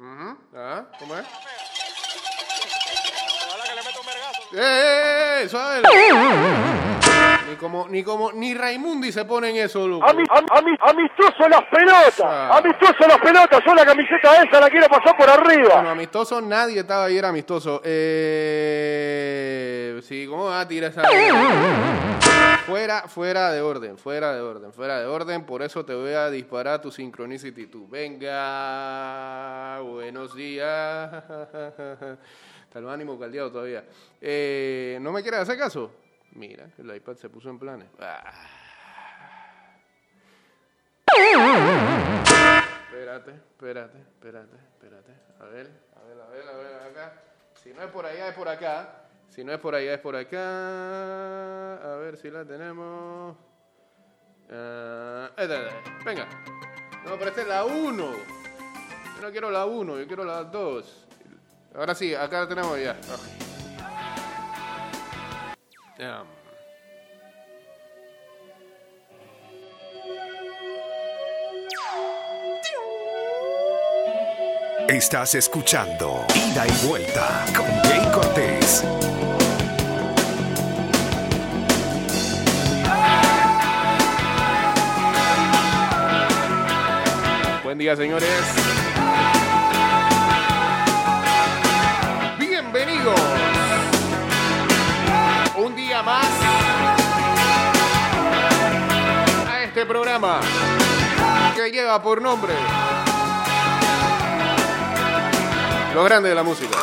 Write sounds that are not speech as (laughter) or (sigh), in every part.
Ujú, ah, ¿Cómo es? Ojalá que le meta un vergazo. ¡Eh, eh, eh! ¡Suave! Ni como, ni como, ni Raimundi se pone en eso, loco. Ami- am- ami- amistoso las pelotas, Ah. amistoso las pelotas, yo la camiseta esa la quiero pasar por Bueno, arriba. amistoso, nadie estaba ayer amistoso. Eh, sí, ¿cómo va a tirar esa? Fuera, fuera de orden, fuera de orden, fuera de orden. Por eso te voy a disparar tu Synchronicity tú. Venga, buenos días. Está el ánimo caldeado todavía. Eh, ¿No me quieres hacer caso? Mira, el iPad se puso en planes. Espérate, espérate, espérate, espérate. A ver, a ver, a ver, a ver, acá. Si no es por allá, es por acá. Si no es por allá, es por acá. A ver si la tenemos. Esta, venga. No, pero esta es la 1. Yo no quiero la 1, yo quiero la 2. Ahora sí, acá la tenemos ya. Ah. Estás escuchando Ida y Vuelta con Jay Cortés. Buen día, señores. Bienvenidos. Un día más a este programa que lleva por nombre Lo grande de la música.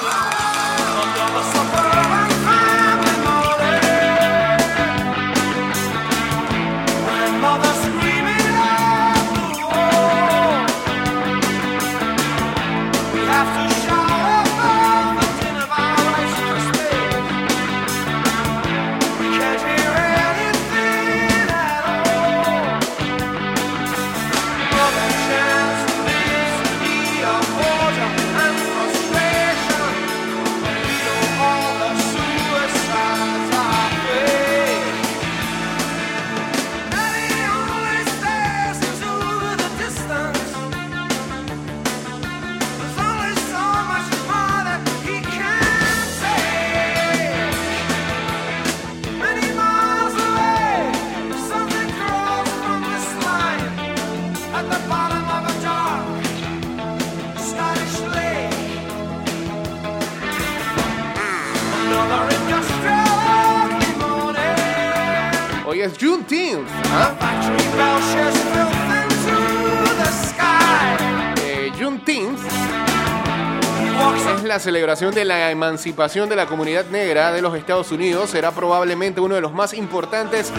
La celebración de la emancipación de la comunidad negra de los Estados Unidos. Será probablemente uno de los más importantes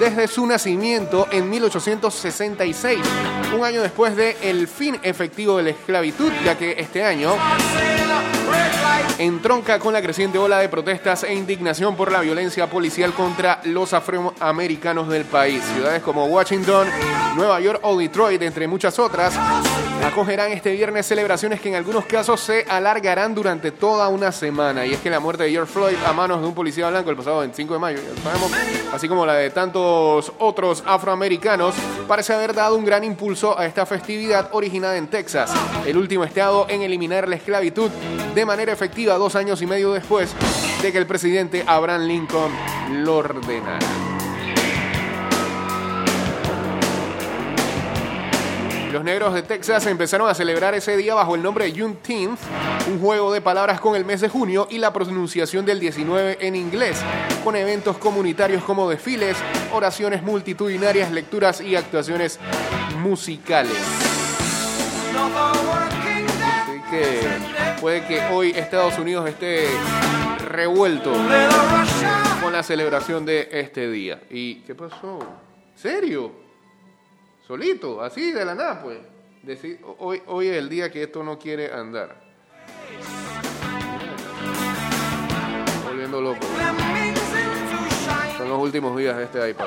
desde su nacimiento en 1866, un año después del el fin efectivo de la esclavitud, ya que este año entronca con la creciente ola de protestas e indignación por la violencia policial contra los afroamericanos del país. Ciudades como Washington, Nueva York o Detroit, entre muchas otras, acogerán este viernes celebraciones que en algunos casos se alargarán durante toda una semana. Y es que la muerte de George Floyd a manos de un policía blanco el pasado 25 de mayo, sabemos, así como la de tantos otros afroamericanos, parece haber dado un gran impulso a esta festividad originada en Texas, el último estado en eliminar la esclavitud de manera efectiva dos años y medio después de que el presidente Abraham Lincoln lo ordenara. Los negros de Texas empezaron a celebrar ese día bajo el nombre de Juneteenth, un juego de palabras con el mes de junio y la pronunciación del 19 en inglés, con eventos comunitarios como desfiles, oraciones multitudinarias, lecturas y actuaciones musicales. Así que puede que hoy Estados Unidos esté revuelto con la celebración de este día. ¿Y qué pasó? ¿Serio? Solito, así de la nada, pues. Deci- hoy, hoy es el día que esto no quiere andar. Volviendo loco. Son los últimos días de este iPad.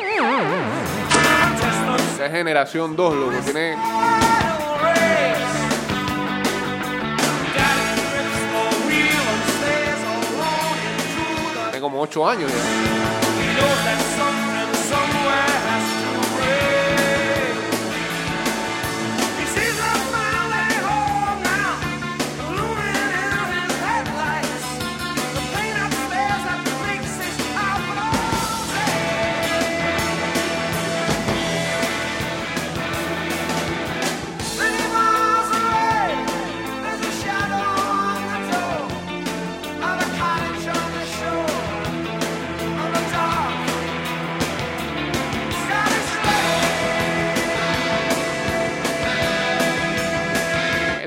Esa es generación 2, loco. Tiene 8 años ya.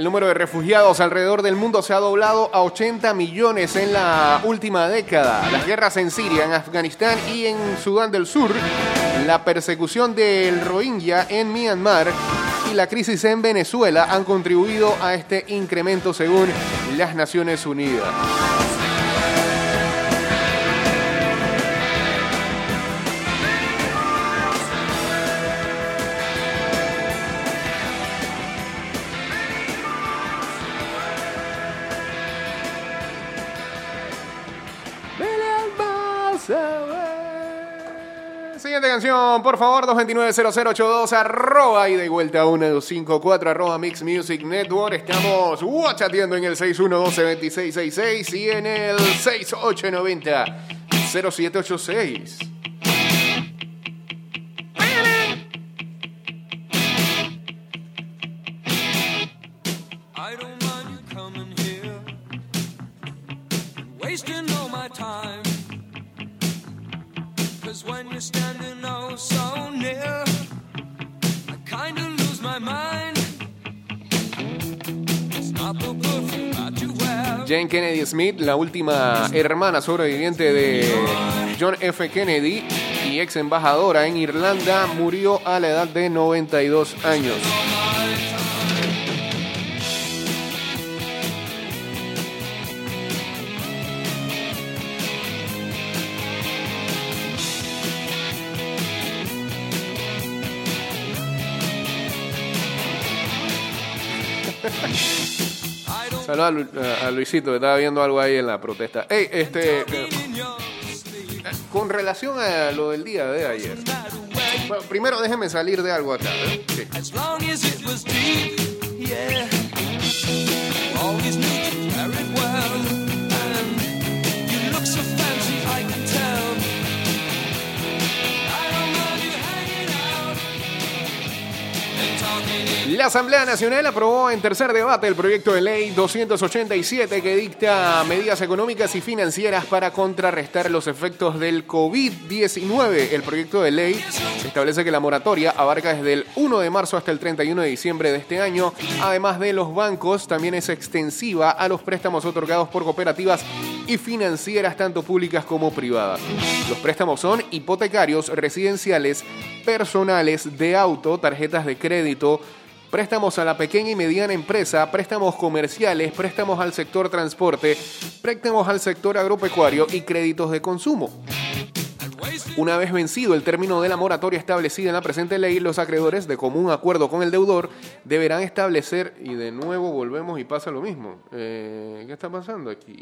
Número de refugiados alrededor del mundo se ha doblado a 80 millones en la última década. Las guerras en Siria, en Afganistán y en Sudán del Sur, la persecución del Rohingya en Myanmar y la crisis en Venezuela han contribuido a este incremento según las Naciones Unidas. Canción, por favor, 229-0082, arroba y de vuelta 1254, arroba Mix Music Network. Estamos chateando en el 612-2666 y en el 6890-0786. Jane Kennedy Smith, la última hermana sobreviviente de John F. Kennedy y ex embajadora en Irlanda, murió a la edad de 92 años. (laughs) Saludos a, Lu- a Luisito, que estaba viendo algo ahí en la protesta. Ey, este, eh, con relación a lo del día de ayer. Bueno, primero déjeme salir de algo acá. ¿eh? Sí. La Asamblea Nacional aprobó en tercer debate el proyecto de ley 287 que dicta medidas económicas y financieras para contrarrestar los efectos del COVID-19. El proyecto de ley establece que la moratoria abarca desde el 1 de marzo hasta el 31 de diciembre de este año. Además de los bancos, también es extensiva a los préstamos otorgados por cooperativas y financieras tanto públicas como privadas. Los préstamos son hipotecarios, residenciales, personales, de auto, tarjetas de crédito, préstamos a la pequeña y mediana empresa, préstamos comerciales, préstamos al sector transporte, préstamos al sector agropecuario y créditos de consumo. Una vez vencido el término de la moratoria establecida en la presente ley, los acreedores, de común acuerdo con el deudor, deberán establecer, y de nuevo volvemos y pasa lo mismo. Eh, ¿Qué está pasando aquí?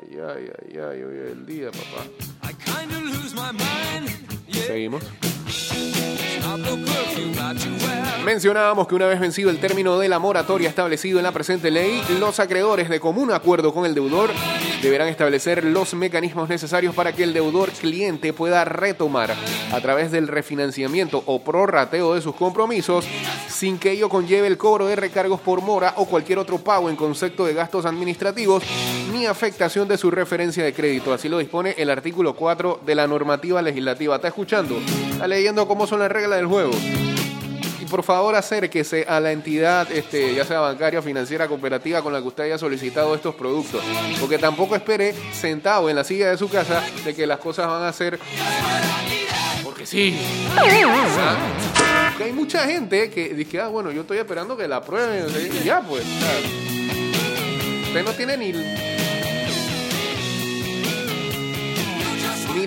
Ay, ay, ay, ay, hoy es el día, papá. Seguimos. Mencionábamos que una vez vencido el término de la moratoria establecido en la presente ley, los acreedores de común acuerdo con el deudor deberán establecer los mecanismos necesarios para que el deudor cliente pueda retomar a través del refinanciamiento o prorrateo de sus compromisos sin que ello conlleve el cobro de recargos por mora o cualquier otro pago en concepto de gastos administrativos ni afectación de su referencia de crédito. Así lo dispone el artículo 4 de la normativa legislativa. ¿Está escuchando? ¿Está leyendo cómo son las reglas del juego? Y por favor acérquese a la entidad, este, ya sea bancaria, financiera, cooperativa con la que usted haya solicitado estos productos. Porque tampoco espere sentado en la silla de su casa de que las cosas van a ser... Porque sí. Porque hay mucha gente que dice, ah, bueno, yo estoy esperando que la prueben. ya, pues. Usted no tiene ni...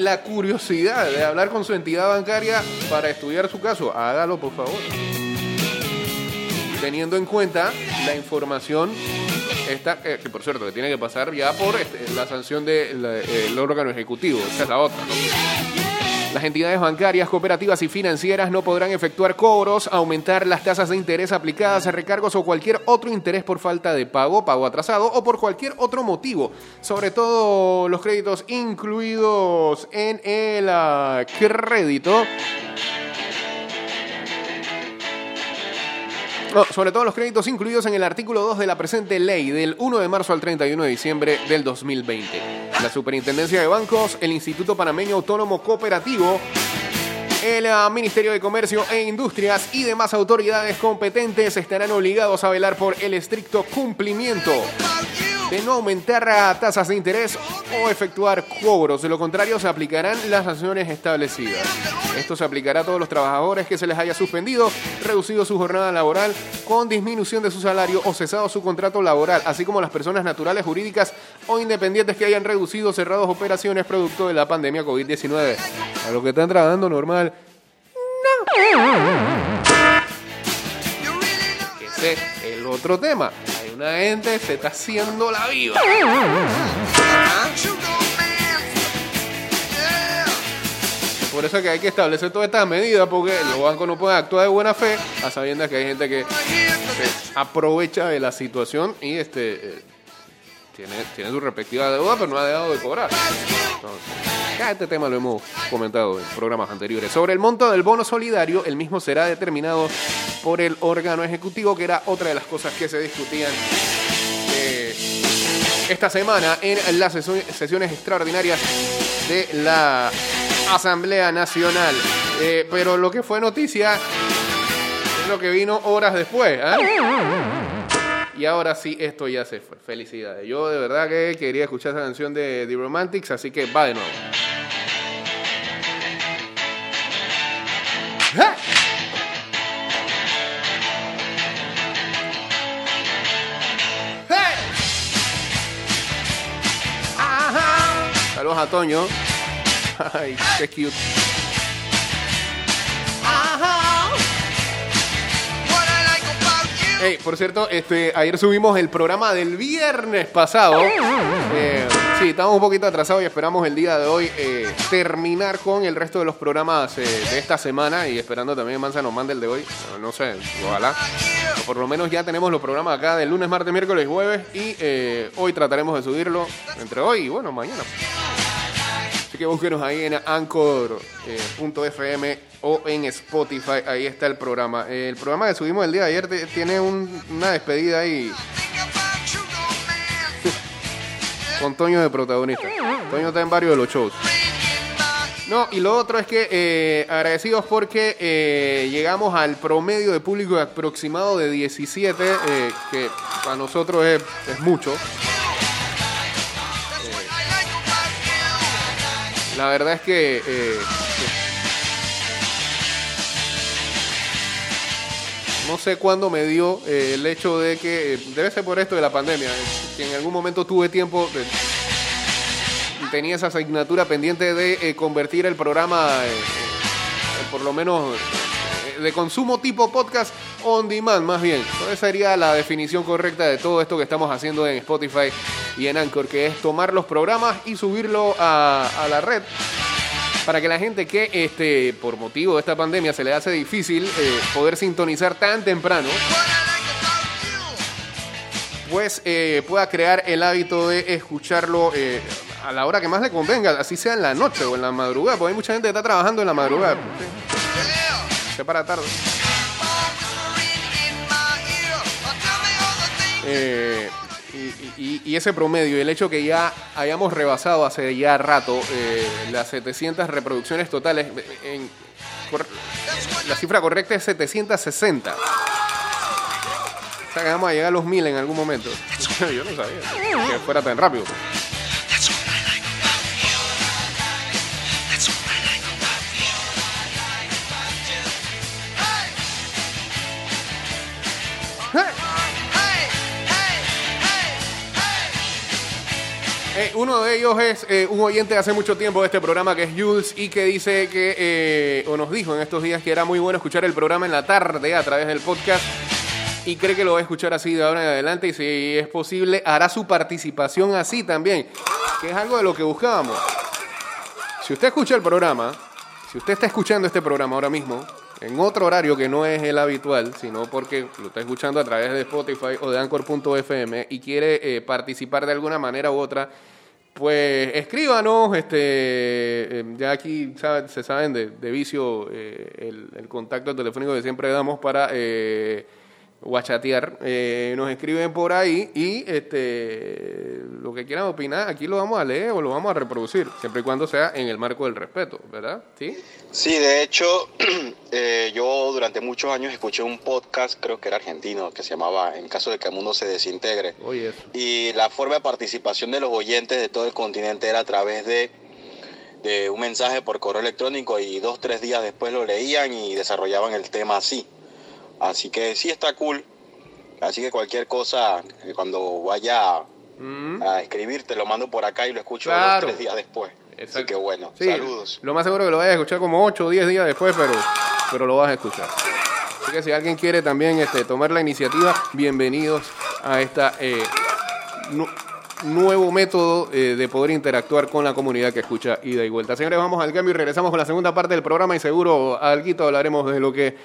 la curiosidad de hablar con su entidad bancaria para estudiar su caso. Hágalo, por favor. Teniendo en cuenta la información esta, eh, que por cierto, que tiene que pasar ya por este, la sanción del órgano ejecutivo. Esa es la otra. Las entidades bancarias, cooperativas y financieras no podrán efectuar cobros, aumentar las tasas de interés aplicadas recargos o cualquier otro interés por falta de pago, pago atrasado o por cualquier otro motivo. Sobre todo los créditos incluidos en el ah, crédito. Sobre todo los créditos incluidos en el artículo 2 de la presente ley del 1 de marzo al 31 de diciembre del 2020. La Superintendencia de Bancos, el Instituto Panameño Autónomo Cooperativo El ah, Ministerio de Comercio e Industrias y demás autoridades competentes estarán obligados a velar por el estricto cumplimiento de no aumentar tasas de interés o efectuar cobros. De lo contrario, se aplicarán las sanciones establecidas. Esto se aplicará a todos los trabajadores que se les haya suspendido, reducido su jornada laboral con disminución de su salario o cesado su contrato laboral, así como las personas naturales, jurídicas o independientes que hayan reducido o cerrado operaciones producto de la pandemia COVID-19. A los que están trabajando normal, ese es el otro tema. Una gente se está haciendo la viva. ¿Ah? Por eso es que hay que establecer todas estas medidas, porque los bancos no pueden actuar de buena fe, a sabiendas que hay gente que se aprovecha de la situación y este eh, tiene, tiene su respectiva deuda, pero no ha dejado de cobrar. Entonces, ya este tema lo hemos comentado en programas anteriores. Sobre el monto del bono solidario, el mismo será determinado por el órgano ejecutivo, que era otra de las cosas que se discutían eh, esta semana en las sesiones extraordinarias de la Asamblea Nacional. Eh, pero lo que fue noticia es lo que vino horas después. ¿ah? Y ahora sí, esto ya se fue. Felicidades. Yo de verdad que quería escuchar esa canción de The Romantics, así que va de nuevo. Saludos a Toño. (laughs) Ay, qué cute. Hey, por cierto, este, ayer subimos el programa del viernes pasado. Eh, sí, estamos un poquito atrasados y esperamos el día de hoy eh, terminar con el resto de los programas eh, de esta semana y esperando también que Manza nos mande el de hoy. No, sé, ojalá. Por lo menos ya tenemos los programas acá del lunes, martes, miércoles, jueves y hoy trataremos de subirlo entre hoy y bueno, mañana. Que búsquenos ahí en anchor.fm o en Spotify. Ahí está el programa. Eh, El programa que subimos el día de ayer tiene un- una despedida ahí (laughs) con Toño de protagonista. Toño está en varios de los shows. No, y lo otro es que eh, agradecidos porque eh, llegamos al promedio de público aproximado de 17, eh, que para nosotros es mucho. La verdad es que eh, no sé cuándo me dio eh, el hecho de que, eh, debe ser por esto de la pandemia, que en algún momento tuve tiempo, de- tenía esa asignatura pendiente de convertir el programa, por lo menos de consumo tipo podcast on demand, más bien. Entonces sería la definición correcta de todo esto que estamos haciendo en Spotify y en Anchor, que es tomar los programas y subirlo a, a la red para que la gente que este, por motivo de esta pandemia se le hace difícil eh, poder sintonizar tan temprano, pues eh, pueda crear el hábito de escucharlo eh, a la hora que más le convenga, así sea en la noche o en la madrugada, porque hay mucha gente que está trabajando en la madrugada. Sí. Se para tarde. Eh, y, y- ese promedio, y el hecho que ya hayamos rebasado hace ya rato eh, las 700 reproducciones totales, en- la cifra correcta es 760. O sea que vamos a llegar a los 1000 en algún momento. (laughs) Yo no sabía que fuera tan rápido. Uno de ellos es eh, un oyente de hace mucho tiempo de este programa que es Jules y que dice que, eh, o nos dijo en estos días que era muy bueno escuchar el programa en la tarde a través del podcast y cree que lo va a escuchar así de ahora en adelante y si es posible hará su participación así también, que es algo de lo que buscábamos. Si usted escucha el programa, si usted está escuchando este programa ahora mismo, en otro horario que no es el habitual, sino porque lo está escuchando a través de Spotify o de Anchor.fm y quiere eh, participar de alguna manera u otra, pues escríbanos, este, eh, ya aquí se saben de, de vicio eh, el, el contacto telefónico que siempre damos para eh, guachatear. Eh, nos escriben por ahí y este lo que quieran opinar, aquí lo vamos a leer o lo vamos a reproducir, siempre y cuando sea en el marco del respeto, ¿verdad? ¿Sí? Sí, de hecho, (clears throat) eh, yo durante muchos años escuché un podcast, creo que era argentino, que se llamaba En caso de que el mundo se desintegre. Oye. Y la forma de participación de los oyentes de todo el continente era a través de, de un mensaje por correo electrónico y dos, tres días después lo leían y desarrollaban el tema así. Así que sí está cool. Así que cualquier cosa, eh, cuando vaya Mm. a escribir, te lo mando por acá y lo escucho Claro. dos, tres días después. Así Exacto. que bueno, Sí, saludos. Lo más seguro que lo vayas a escuchar como 8 o 10 días después, pero, pero lo vas a escuchar. Así que si alguien quiere también este, tomar la iniciativa, bienvenidos a esta eh, nu- nuevo método eh, de poder interactuar con la comunidad que escucha ida y vuelta. Señores, vamos al cambio y regresamos con la segunda parte del programa y seguro algo hablaremos de lo que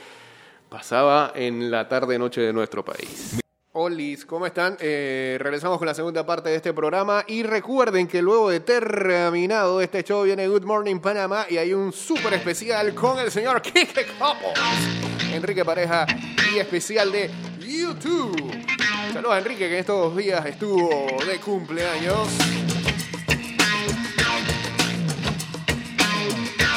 pasaba en la tarde noche de nuestro país. Olis, ¿cómo están? Eh, regresamos con la segunda parte de este programa y recuerden que luego de terminado este show viene Good Morning Panamá y hay un súper especial con el señor Kike Couples, Enrique Pareja y especial de YouTube. Saludos a Enrique que en estos días estuvo de cumpleaños.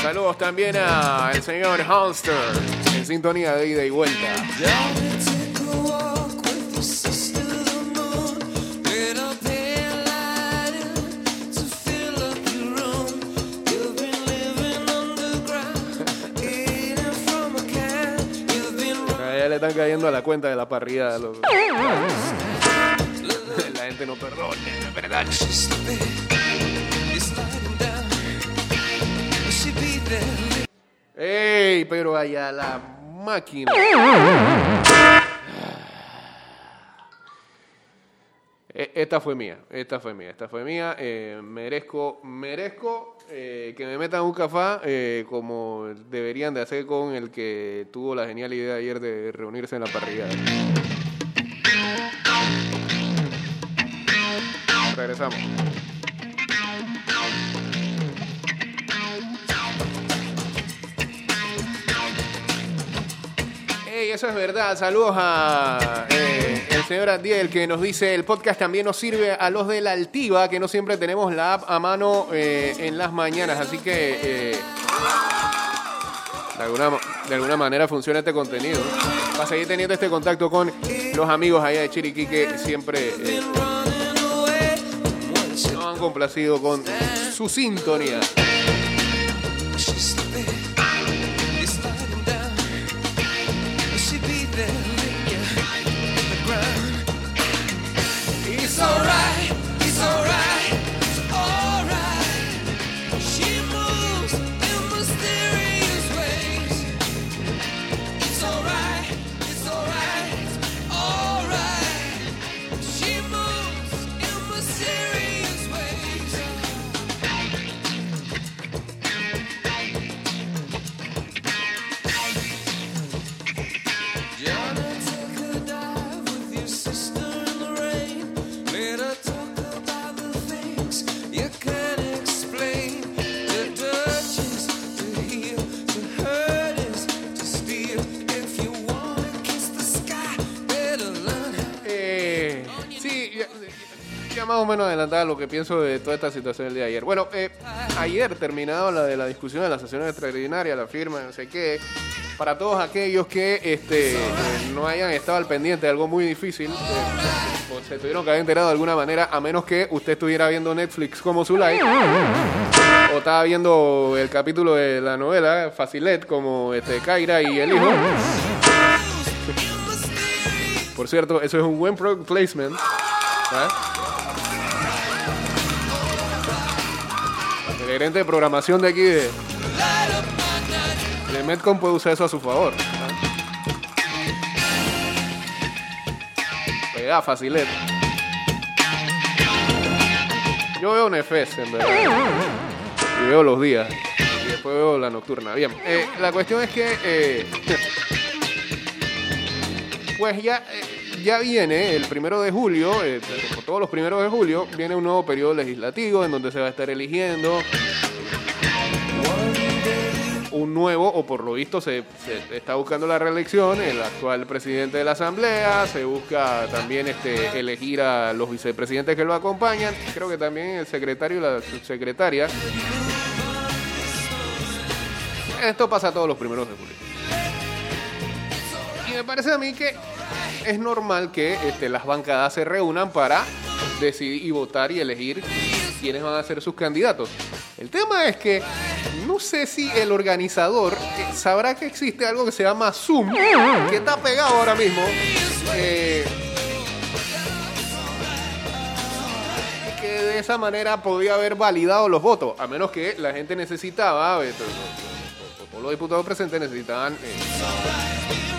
Saludos también al señor Hamster en sintonía de ida y vuelta. Down and take a walk with your sister the moon. Lit a pale lighter to fill up your room. You've been living underground, eating from a can. You've been A ella le están cayendo a la cuenta de la parrilla. de los- (laughs) (laughs) La gente no perdona, de verdad. ¡Ey! Pero allá la máquina. E- Esta fue mía, esta fue mía, esta fue mía. Eh, merezco, merezco eh, que me metan un café eh, como deberían de hacer con el que tuvo la genial idea ayer de reunirse en la parrilla. Regresamos. Eso es verdad. Saludos a eh, el señor Adiel que nos dice el podcast también nos sirve a los de la Altiva, que no siempre tenemos la app a mano eh, en las mañanas. Así que eh, de, alguna, de alguna manera funciona este contenido. Para seguir teniendo este contacto con los amigos allá de Chiriquí que siempre eh, nos han complacido con su sintonía. Menos adelantada lo que pienso de toda esta situación el día de ayer. Bueno, eh, ayer terminado la de la discusión de la sesión extraordinaria, la firma, no sé qué, para todos aquellos que este, eh, no hayan estado al pendiente de algo muy difícil, eh, o se tuvieron que haber enterado de alguna manera, a menos que usted estuviera viendo Netflix como su live, o estaba viendo el capítulo de la novela Facilet como este, Kaira y el hijo. Por cierto, eso es un buen product placement. ¿ah? Gerente de programación de aquí de, de Metcom puede usar eso a su favor. Pega facilet. Yo veo Nefes, en verdad. Y veo los días. Y después veo la nocturna. Bien. eh, la cuestión es que. eh, (laughs) pues ya, eh, ya viene el primero de julio, eh, como todos los primeros de julio, viene un nuevo periodo legislativo en donde se va a estar eligiendo un nuevo, o por lo visto se, está buscando la reelección, el actual presidente de la Asamblea, se busca también este, elegir a los vicepresidentes que lo acompañan, creo que también el secretario y la subsecretaria. Esto pasa todos los primeros de julio. Y me parece a mí que es normal que este, las bancadas se reúnan para decidir y votar y elegir quiénes van a ser sus candidatos. El tema es que no sé si el organizador eh, sabrá que existe algo que se llama Zoom, que está pegado ahora mismo. eh, que de esa manera podía haber validado los votos, a menos que la gente necesitaba, eh, todos todos los diputados presentes necesitaban eh,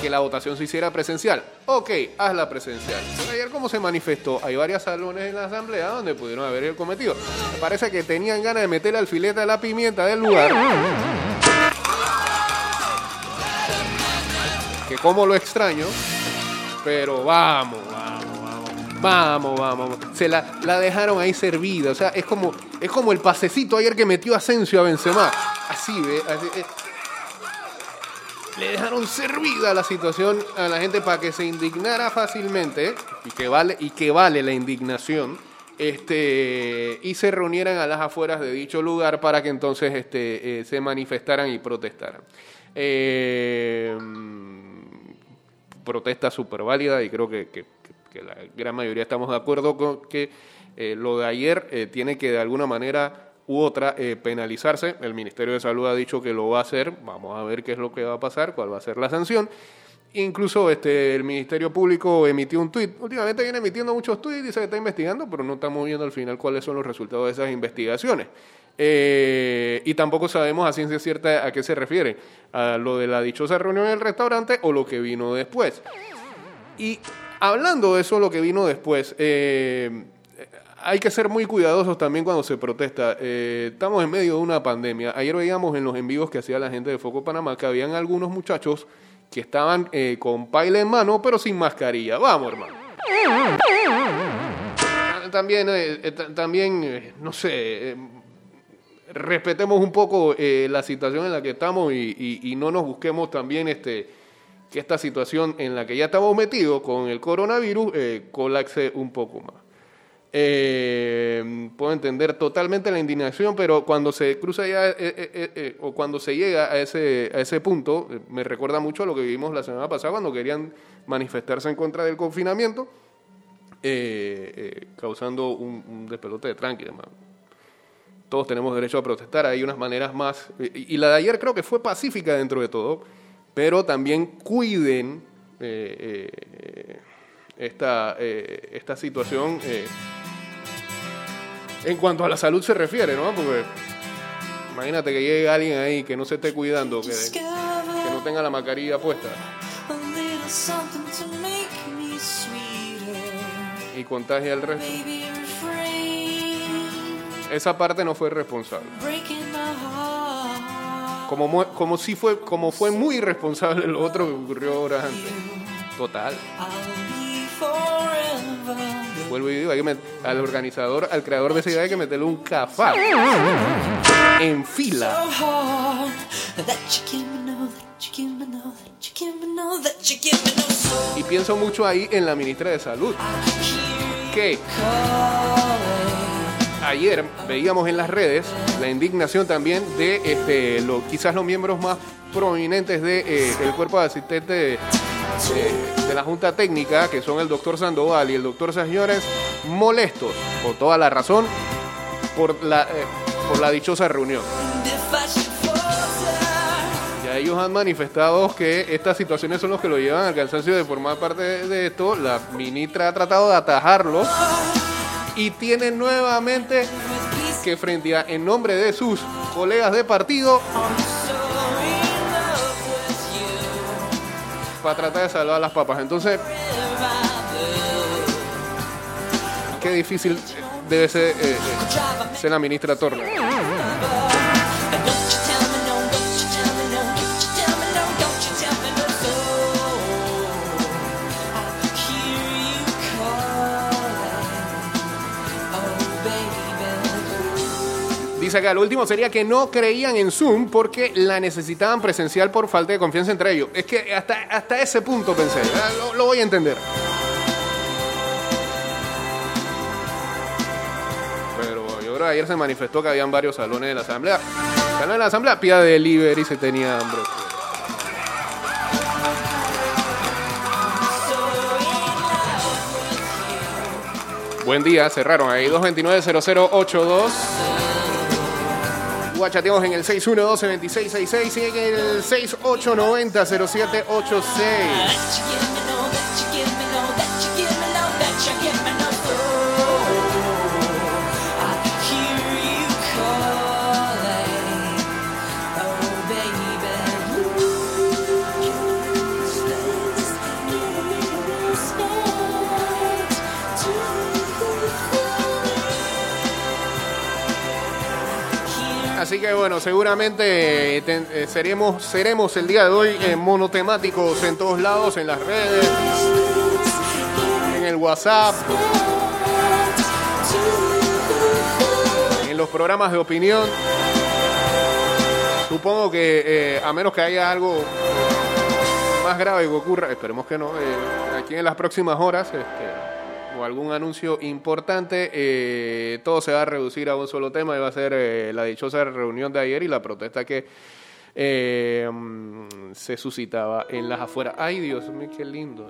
que la votación se hiciera presencial. Ok, hazla presencial. Pero ayer, como se manifestó, hay varios salones en la asamblea donde pudieron haber el cometido. Me parece que tenían ganas de meter al filete a la pimienta del lugar. Que como lo extraño, pero vamos, vamos, vamos, vamos, vamos. Se la, la dejaron ahí servida. O sea, es como, es como el pasecito ayer que metió Asensio a Benzema. Así, ¿ve? Así, eh, le dejaron servida la situación a la gente para que se indignara fácilmente y que vale y que vale la indignación este y se reunieran a las afueras de dicho lugar para que entonces este eh, se manifestaran y protestaran. Eh, protesta súper válida y creo que, que- la gran mayoría estamos de acuerdo con que eh, lo de ayer eh, tiene que de alguna manera u otra eh, penalizarse. El Ministerio de Salud ha dicho que lo va a hacer. Vamos a ver qué es lo que va a pasar, cuál va a ser la sanción. Incluso este, el Ministerio Público emitió un tuit. Últimamente viene emitiendo muchos tuits, dice que está investigando, pero no estamos viendo al final cuáles son los resultados de esas investigaciones. Eh, y tampoco sabemos a ciencia cierta a qué se refiere, a lo de la dichosa reunión en el restaurante o lo que vino después. Y hablando de eso, lo que vino después, eh, hay que ser muy cuidadosos también cuando se protesta. Eh, estamos en medio de una pandemia. Ayer veíamos en los en vivos que hacía la gente de Foco Panamá que habían algunos muchachos que estaban eh, con paila en mano, pero sin mascarilla. Vamos, hermano. También, eh, eh, ta- también eh, no sé, eh, respetemos un poco eh, la situación en la que estamos y, y- no nos busquemos también este que esta situación en la que ya estamos metidos con el coronavirus eh, colapse un poco más. Eh, puedo entender totalmente la indignación, pero cuando se cruza ya, eh, eh, o cuando se llega a ese, a ese punto, me recuerda mucho a lo que vivimos la semana pasada cuando querían manifestarse en contra del confinamiento, causando un, un despelote de tranqui. Todos tenemos derecho a protestar, hay unas maneras más, y, la de ayer creo que fue pacífica dentro de todo, pero también cuiden esta, esta situación en cuanto a la salud se refiere, ¿no? Porque imagínate que llegue alguien ahí que no se esté cuidando, que, que no tenga la mascarilla puesta A little something to make me sweeter. y contagie al resto. Esa parte no fue responsable. Breaking my heart. Como, como, si fue, como fue muy irresponsable lo otro que ocurrió horas antes. Total. Vuelvo y digo, hay que met- al organizador, al creador de esa idea hay que meterle un cafá en fila. Y pienso mucho ahí en la ministra de Salud, que ayer veíamos en las redes la indignación también de este, lo, quizás los miembros más prominentes del de, eh, cuerpo de asistentes de, la Junta Técnica, que son el doctor Sandoval y el doctor Señores, molestos, por toda la razón, por la, eh, por la dichosa reunión. Ya ellos han manifestado que estas situaciones son los que lo llevan al cansancio de formar parte de, esto. La ministra ha tratado de atajarlos y tiene nuevamente que frente a, en nombre de sus colegas de partido, para tratar de salvar las papas. Entonces, qué difícil debe ser, eh, eh, ser la ministra Torres. Lo último sería que no creían en Zoom porque la necesitaban presencial por falta de confianza entre ellos. Es que hasta, hasta ese punto pensé, lo, voy a entender. Ayer se manifestó que habían varios salones de la asamblea. Salón de la asamblea, pía de delivery se tenía hambre. Buen día, cerraron ahí 229-0082. Guachateamos en el 612-2666 y en el 6890-0786. Bueno, seguramente eh, eh, seremos, seremos el día de hoy eh, monotemáticos en todos lados, en las redes, en el WhatsApp, en los programas de opinión. Supongo que a menos que haya algo más grave que ocurra, esperemos que no, aquí en las próximas horas, este, o algún anuncio importante, eh, todo se va a reducir a un solo tema y va a ser eh, la dichosa reunión de ayer y la protesta que eh, mm, se suscitaba en las afueras. Ay, Dios mío, qué lindo.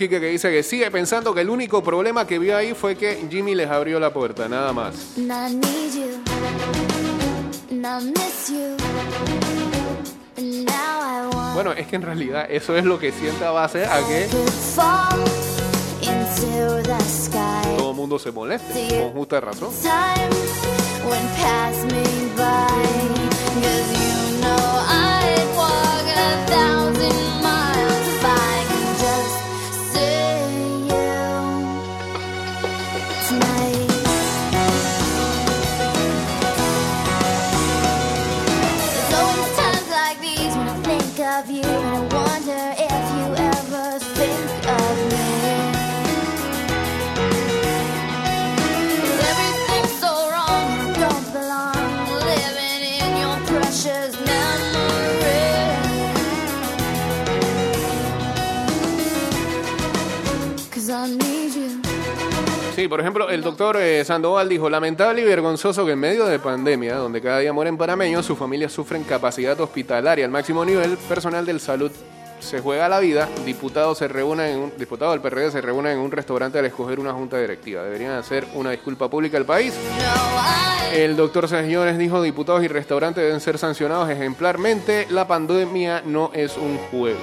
Quique que dice que sigue pensando que el único problema que vio ahí fue que Jimmy les abrió la puerta, nada más. Bueno, es que en realidad eso es lo que sienta base a que todo el mundo se moleste, con justa razón. El doctor eh, Sandoval dijo, lamentable y vergonzoso que en medio de pandemia, donde cada día mueren panameños, sus familias sufren capacidad hospitalaria al máximo nivel, personal del salud se juega la vida, diputados se reúnen en un, del PRD se reúnen en un restaurante al escoger una junta directiva. Deberían hacer una disculpa pública al país. El doctor Señores dijo, diputados y restaurantes deben ser sancionados ejemplarmente. La pandemia no es un juego.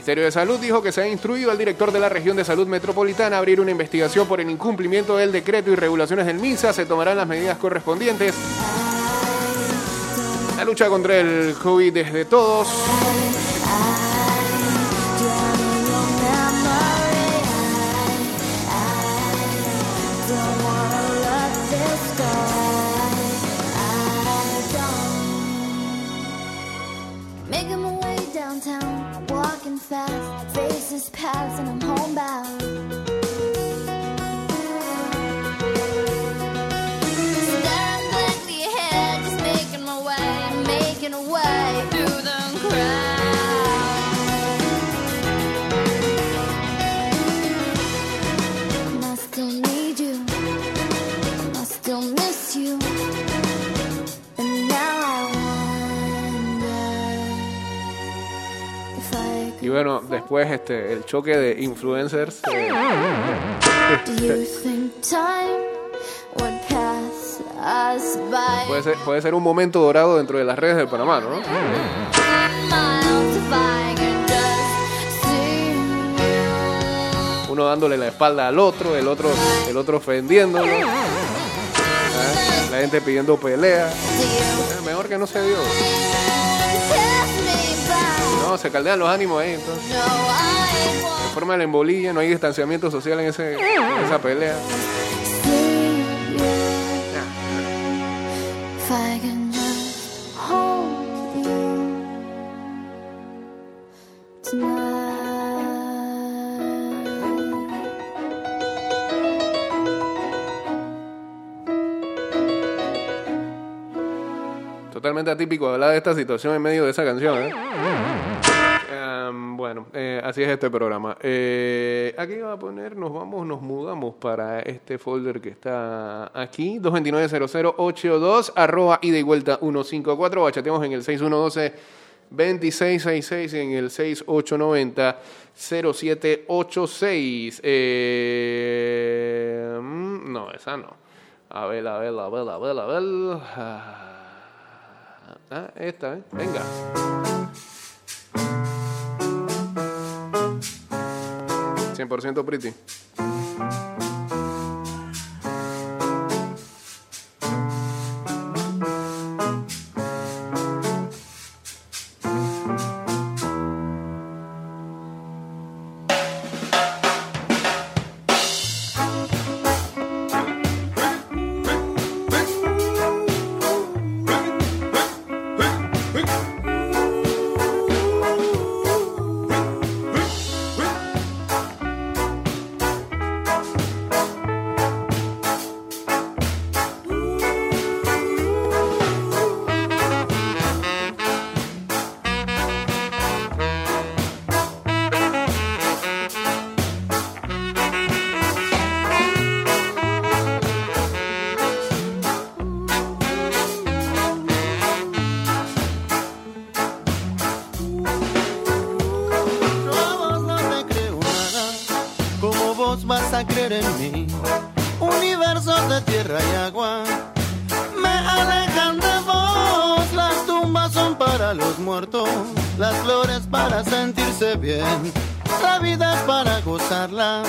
Ministerio de Salud dijo que se ha instruido al director de la región de salud metropolitana a abrir una investigación por el incumplimiento del decreto y regulaciones del MINSA. Se tomarán las medidas correspondientes. La lucha contra el COVID desde todos. Fast, faces pass, and I'm homebound. Staring blankly ahead, just making my way, making a way through the crowd. Bueno, después este, el choque de influencers. eh, puede, ser, puede ser un momento dorado dentro de las redes de Panamá, ¿no? Uno dándole la espalda al otro, el otro, el otro ofendiéndolo. ¿ah? La gente pidiendo pelea. Eh, Mejor que no se dio. Se caldean los ánimos ahí. Entonces, se forma la embolilla, no hay distanciamiento social en, ese, en esa pelea. Totalmente atípico hablar de esta situación en medio de esa canción. ¿eh? Em, bueno, eh, así es este programa. Eh, aquí va a poner, nos vamos, nos mudamos para este folder que está aquí, 229-0082, arroba ida y vuelta 154, bachateamos en el 6112 2666 y en el 6890 0786. Eh, mm, no, esa no. A ver, a ver, a ver, a ver, a ver. Ah, esta, ¿eh? Venga. ¿100% pretty? Vos vas a creer en mí. Universos de tierra y agua me alejan de vos. Las tumbas son para los muertos, las flores para sentirse bien. La vida es para gozarla,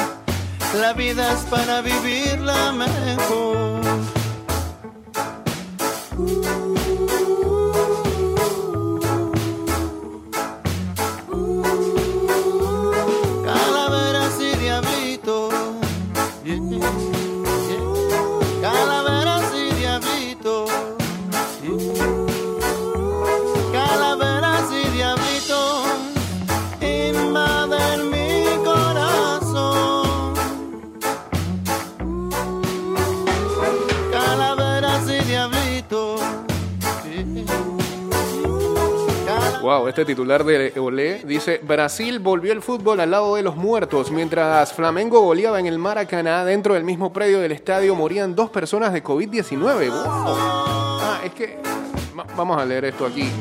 la vida es para vivirla mejor. Calaveras Wow, este titular de Olé dice: Brasil volvió el fútbol al lado de los muertos. Mientras Flamengo goleaba en el Maracaná, dentro del mismo predio del estadio morían dos personas de COVID-19. Wow. Ah, es que. va- Vamos a leer esto aquí.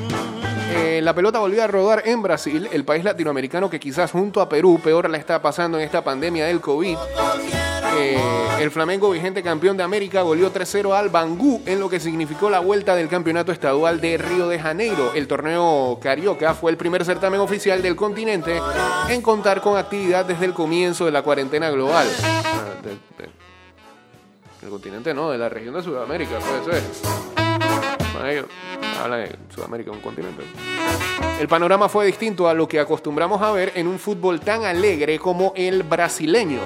Eh, la pelota volvió a rodar en Brasil, el país latinoamericano que quizás junto a Perú peor la está pasando en esta pandemia del COVID. Eh, el Flamengo, vigente campeón de América, goleó 3-0 al Bangú en lo que significó la vuelta del campeonato estadual de Río de Janeiro. El torneo Carioca fue el primer certamen oficial del continente en contar con actividad desde el comienzo de la cuarentena global. Ah, del continente no, de la región de Sudamérica, puede ser. Hablan de Sudamérica, un continente. El panorama fue distinto a lo que acostumbramos a ver en un fútbol tan alegre como el brasileño.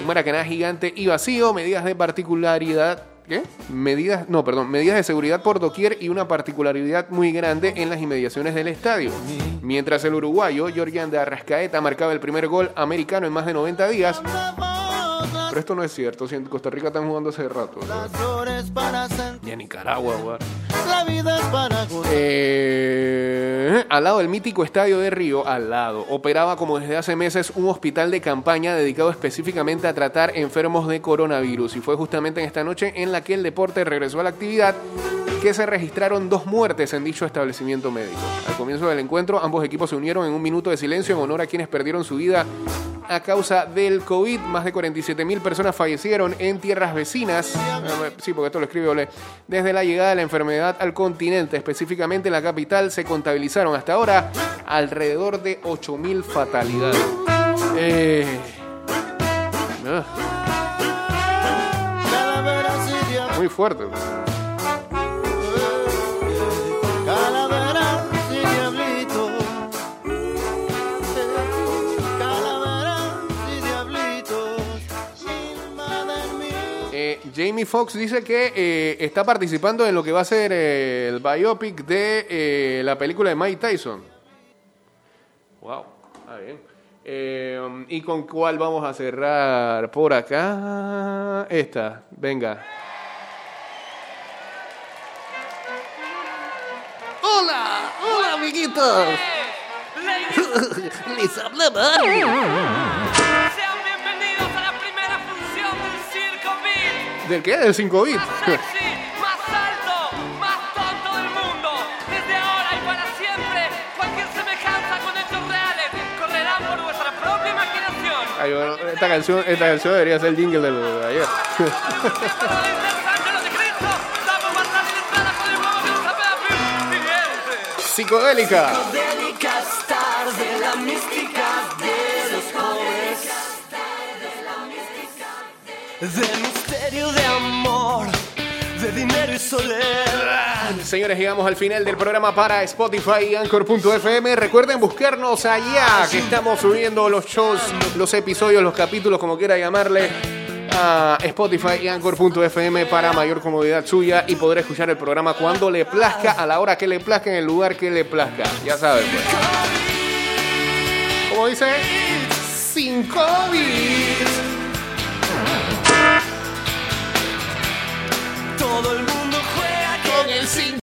Un Maracaná gigante y vacío, medidas de particularidad. ¿Qué? Medidas, no, perdón, medidas de seguridad por doquier y una particularidad muy grande en las inmediaciones del estadio. Mientras el uruguayo, Georgian de Arrascaeta, marcaba el primer gol americano en más de 90 días. Pero esto no es cierto, si en Costa Rica están jugando hace rato. ¿no? Las flores para sentir. Y en Nicaragua, güey. La vida es para. Eh, al lado del mítico estadio de Río, al lado, operaba como desde hace meses un hospital de campaña dedicado específicamente a tratar enfermos de coronavirus. Y fue justamente en esta noche en la que el deporte regresó a la actividad que se registraron dos muertes en dicho establecimiento médico. Al comienzo del encuentro, ambos equipos se unieron en un minuto de silencio en honor a quienes perdieron su vida a causa del COVID. Más de 47 mil personas fallecieron en tierras vecinas. Eh, Sí, porque esto lo escribe Ole. Desde la llegada de la enfermedad al continente, específicamente en la capital, se contabilizaron hasta ahora alrededor de 8 mil fatalidades. Eh, ah. Muy fuerte. Jamie Foxx dice que eh, está participando en lo que va a ser eh, el biopic de eh, la película de Mike Tyson. Wow, está bien. Eh, ¿Y con cuál vamos a cerrar por acá? Esta, venga. Hola, hola amiguitos. (laughs) Les habla correrá por vuestra propia imaginación. Ay, bueno, esta, canción, esta canción debería ser el jingle de, de ayer. El Ángelo de nuevo Elizabeth Siguiente. Psicodélica. De de amor, de dinero y soledad. Señores, llegamos al final del programa para Spotify y Anchor.fm. Recuerden buscarnos allá, que estamos subiendo los shows, los episodios, los capítulos, como quiera llamarle, a Spotify y Anchor.fm para mayor comodidad suya y poder escuchar el programa cuando le plazca, a la hora que le plazca, en el lugar que le plazca. Ya saben, pues. Como dice, sin COVID. Todo el mundo juega Con el sin